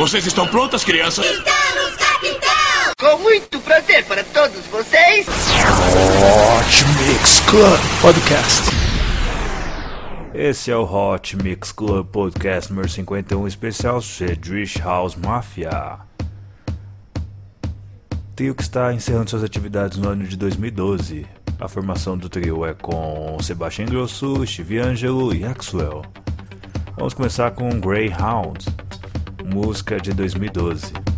Vocês estão prontas, crianças? Estamos, capitão! Com muito prazer para todos vocês. Hot Mix Club Podcast. Esse é o Hot Mix Club Podcast número 51, especial Cedric House Mafia. Trio que está encerrando suas atividades no ano de 2012. A formação do trio é com Sebastian Grosso, Steve Angelo e Axwell. Vamos começar com Greyhound, música de 2012.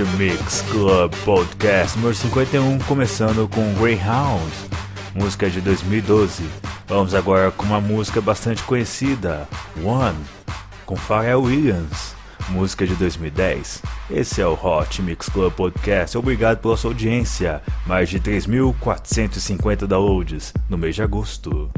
Cast Mix Club Podcast número 51, começando com Greyhound, música de 2012. Vamos agora com uma música bastante conhecida, One, com Pharrell Williams, música de 2010. Esse é o Hot Mix Club Podcast. Obrigado pela sua audiência. Mais de 3.450 downloads no mês de agosto.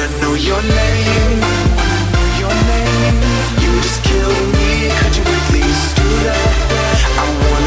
wanna know your name, your name. You just killed me. Could you please do that? I want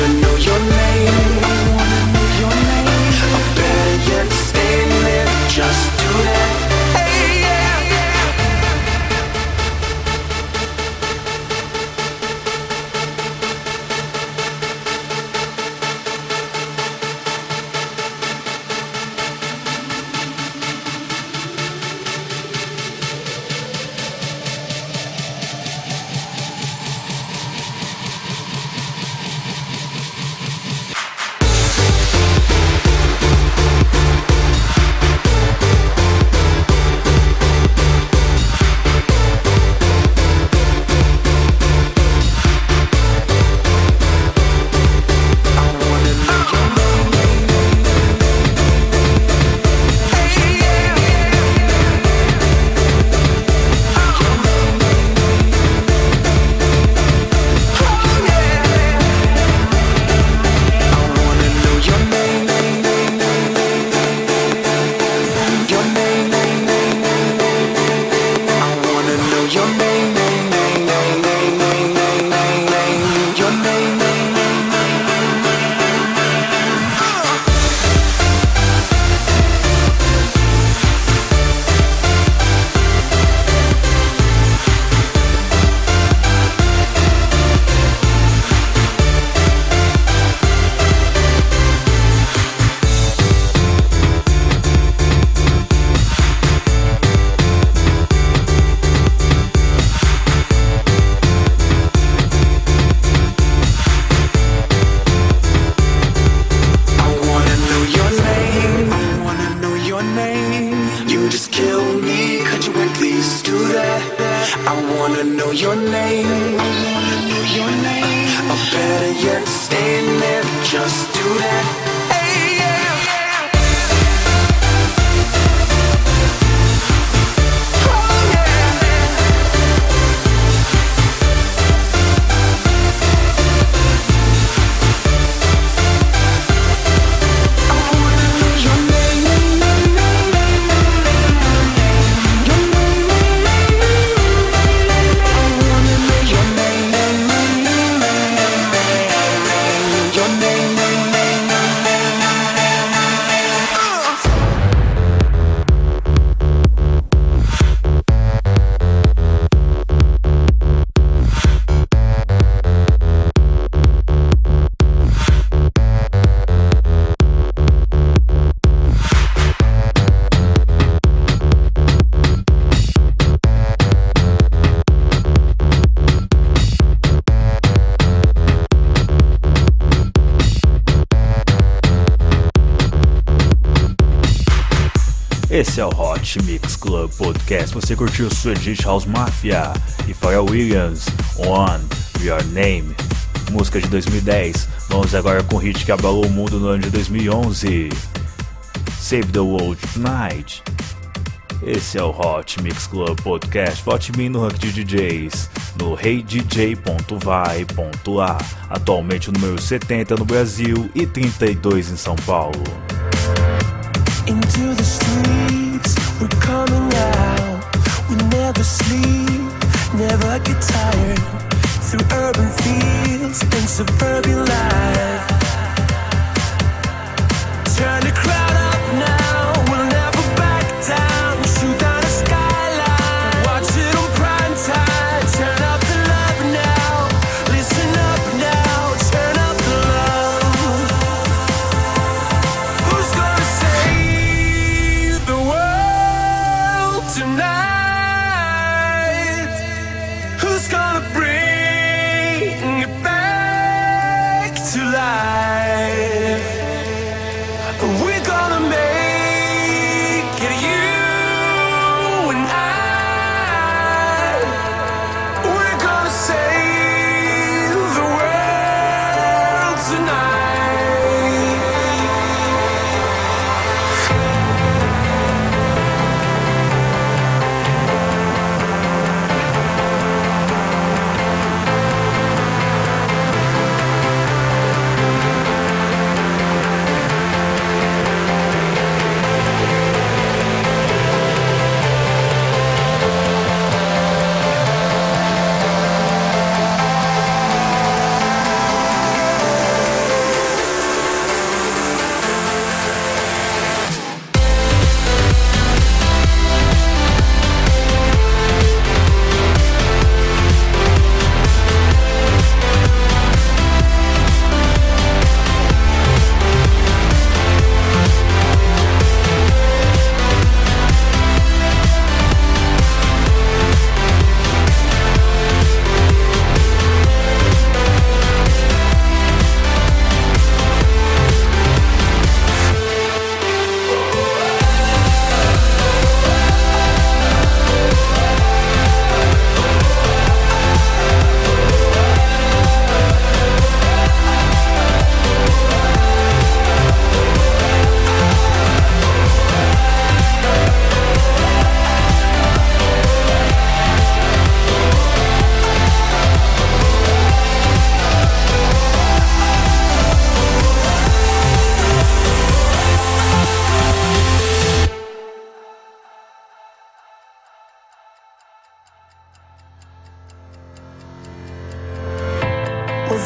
Esse é o Hot Mix Club Podcast. Você curtiu Swedish House Mafia e Pharrell Williams, One, Your Name, música de 2010. Vamos agora com o hit que abalou o mundo no ano de 2011. Save the World Tonight. Esse é o Hot Mix Club Podcast. Vote em mim no rank de DJs no reidj.vai.a, atualmente o número 70 no Brasil e 32 em São Paulo. Into the streets, we're coming out. We never sleep, never get tired. Through urban fields and suburban life. Turn the crowd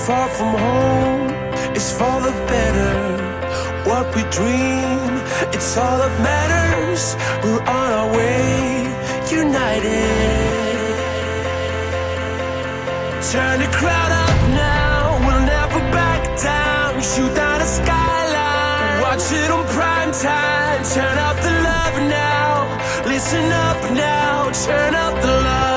far from home, it's for the better. What we dream, it's all that matters. We're on our way, united. Turn the crowd up now, we'll never back down. Shoot down the skyline, watch it on prime time. Turn up the love now, listen up now, turn up the love.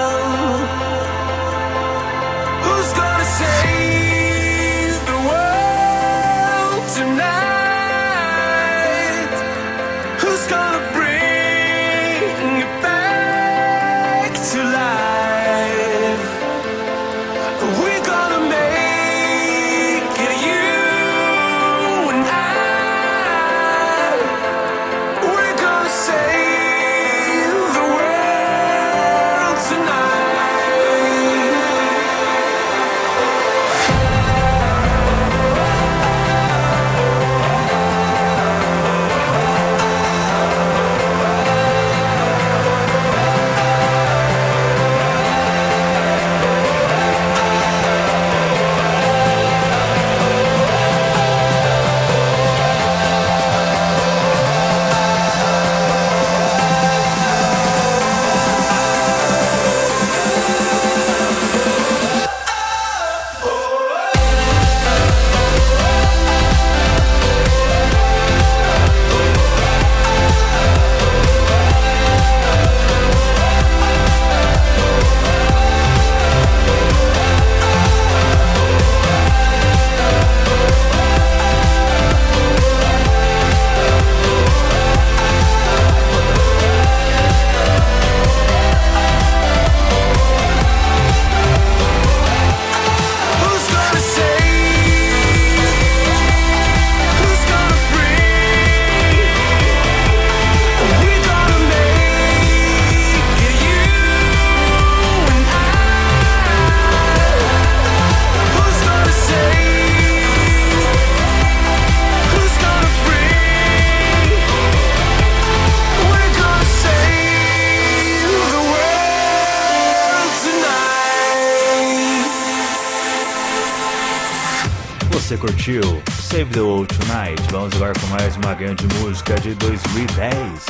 Curtiu Save the World Tonight? Vamos agora com mais uma grande música de 2010.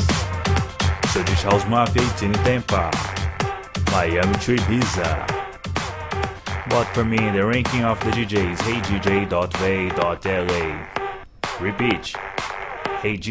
Swedish House Mafia e Tinie Tempah. Miami to Ibiza. Vote for me the ranking of the DJs. HeyDJ.va.la. Repeat. HeyDJ.va.la.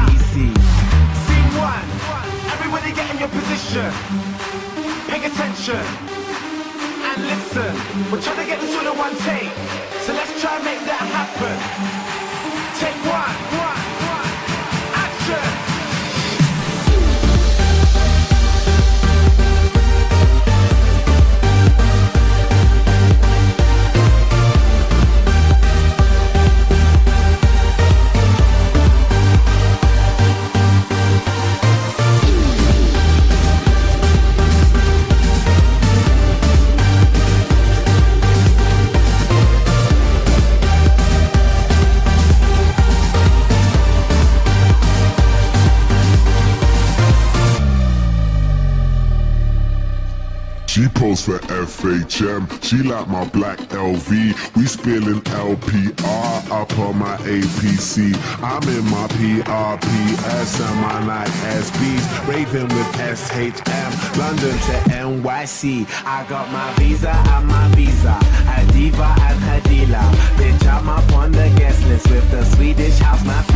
JVC. Scene one, everybody get in your position. Pay attention and listen. We're trying to get this all in one take. So let's try and make that happen. Posts for FHM, she like my black LV. We spilling LPR up on my APC. I'm in my PRPS and my Nike SBs. Raving with SHM, London to NYC. I got my visa and my visa. Adiva and Hadila. Bitch, I'm up on the guest list with the Swedish house mafia.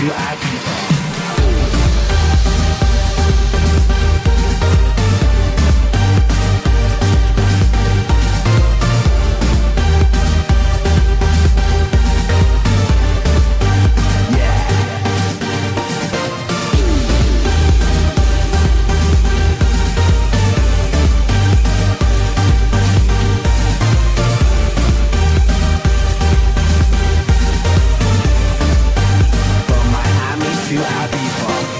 To Ibiza. you happy for?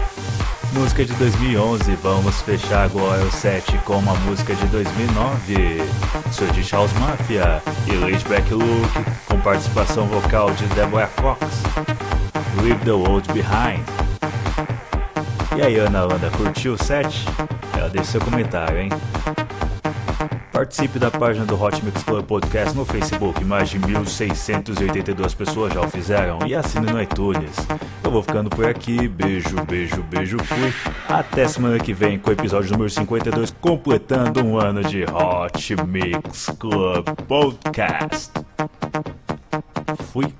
Música de 2011, vamos fechar agora o set com uma música de 2009, Swedish House Mafia e Laid Back Luke, com participação vocal de Deborah Cox, Leave the World Behind. E aí, Ana Landa, curtiu o set? Ela deixa seu comentário, hein? Participe da página do Hot Mix Club Podcast no Facebook, mais de 1.682 pessoas já o fizeram, e assine no iTunes. Eu vou ficando por aqui, beijo, beijo, beijo, fui. Até semana que vem com o episódio número 52, completando um ano de Hot Mix Club Podcast. Fui.